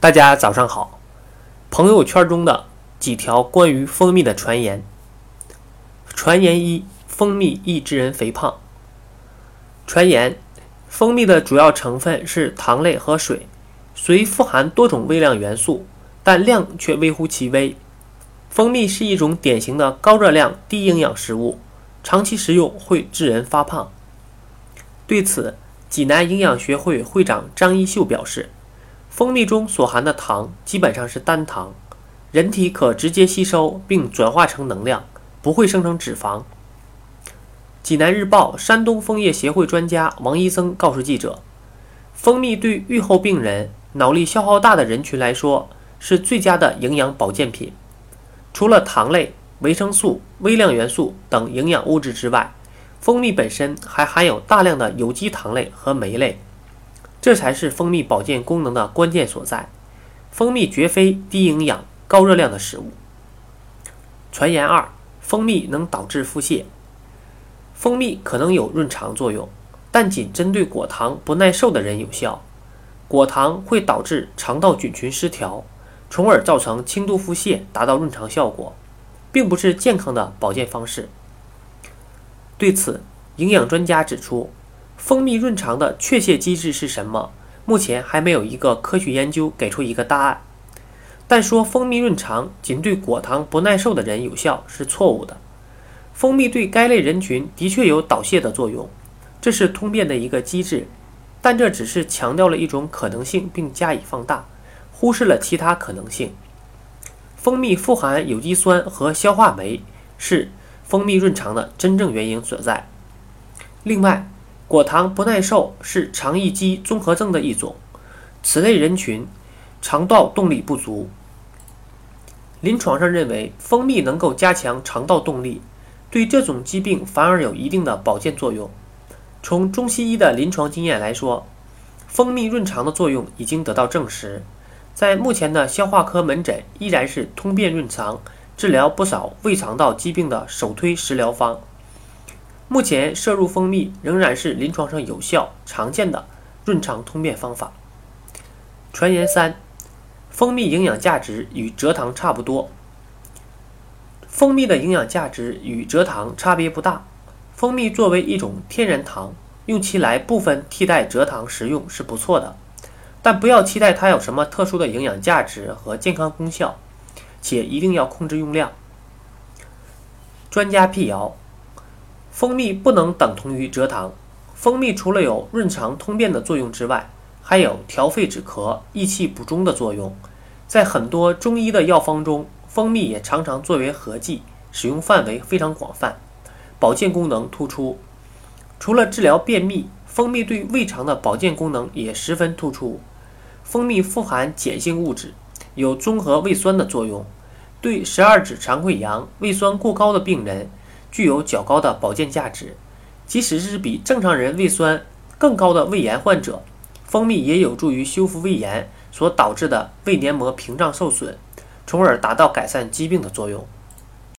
大家早上好。朋友圈中的几条关于蜂蜜的传言。传言一：蜂蜜易致人肥胖。传言：蜂蜜的主要成分是糖类和水，虽富含多种微量元素，但量却微乎其微。蜂蜜是一种典型的高热量、低营养食物，长期食用会致人发胖。对此，济南营养学会会长张一秀表示。蜂蜜中所含的糖基本上是单糖，人体可直接吸收并转化成能量，不会生成脂肪。济南日报山东蜂业协会专家王医生告诉记者，蜂蜜对预后病人、脑力消耗大的人群来说是最佳的营养保健品。除了糖类、维生素、微量元素等营养物质之外，蜂蜜本身还含有大量的有机糖类和酶类。这才是蜂蜜保健功能的关键所在。蜂蜜绝非低营养、高热量的食物。传言二：蜂蜜能导致腹泻。蜂蜜可能有润肠作用，但仅针对果糖不耐受的人有效。果糖会导致肠道菌群失调，从而造成轻度腹泻，达到润肠效果，并不是健康的保健方式。对此，营养专家指出。蜂蜜润肠的确切机制是什么？目前还没有一个科学研究给出一个答案。但说蜂蜜润肠仅对果糖不耐受的人有效是错误的。蜂蜜对该类人群的确有导泻的作用，这是通便的一个机制。但这只是强调了一种可能性并加以放大，忽视了其他可能性。蜂蜜富含有机酸和消化酶，是蜂蜜润肠的真正原因所在。另外，果糖不耐受是肠易激综合症的一种，此类人群肠道动力不足。临床上认为，蜂蜜能够加强肠道动力，对这种疾病反而有一定的保健作用。从中西医的临床经验来说，蜂蜜润肠的作用已经得到证实，在目前的消化科门诊依然是通便润肠、治疗不少胃肠道疾病的首推食疗方。目前摄入蜂蜜仍然是临床上有效、常见的润肠通便方法。传言三：蜂蜜营养价值与蔗糖差不多。蜂蜜的营养价值与蔗糖差别不大。蜂蜜作为一种天然糖，用其来部分替代蔗糖食用是不错的，但不要期待它有什么特殊的营养价值和健康功效，且一定要控制用量。专家辟谣。蜂蜜不能等同于蔗糖。蜂蜜除了有润肠通便的作用之外，还有调肺止咳、益气补中的作用。在很多中医的药方中，蜂蜜也常常作为合剂，使用范围非常广泛，保健功能突出。除了治疗便秘，蜂蜜对胃肠的保健功能也十分突出。蜂蜜富含碱性物质，有中和胃酸的作用，对十二指肠溃疡、胃酸过高的病人。具有较高的保健价值，即使是比正常人胃酸更高的胃炎患者，蜂蜜也有助于修复胃炎所导致的胃黏膜屏障受损，从而达到改善疾病的作用。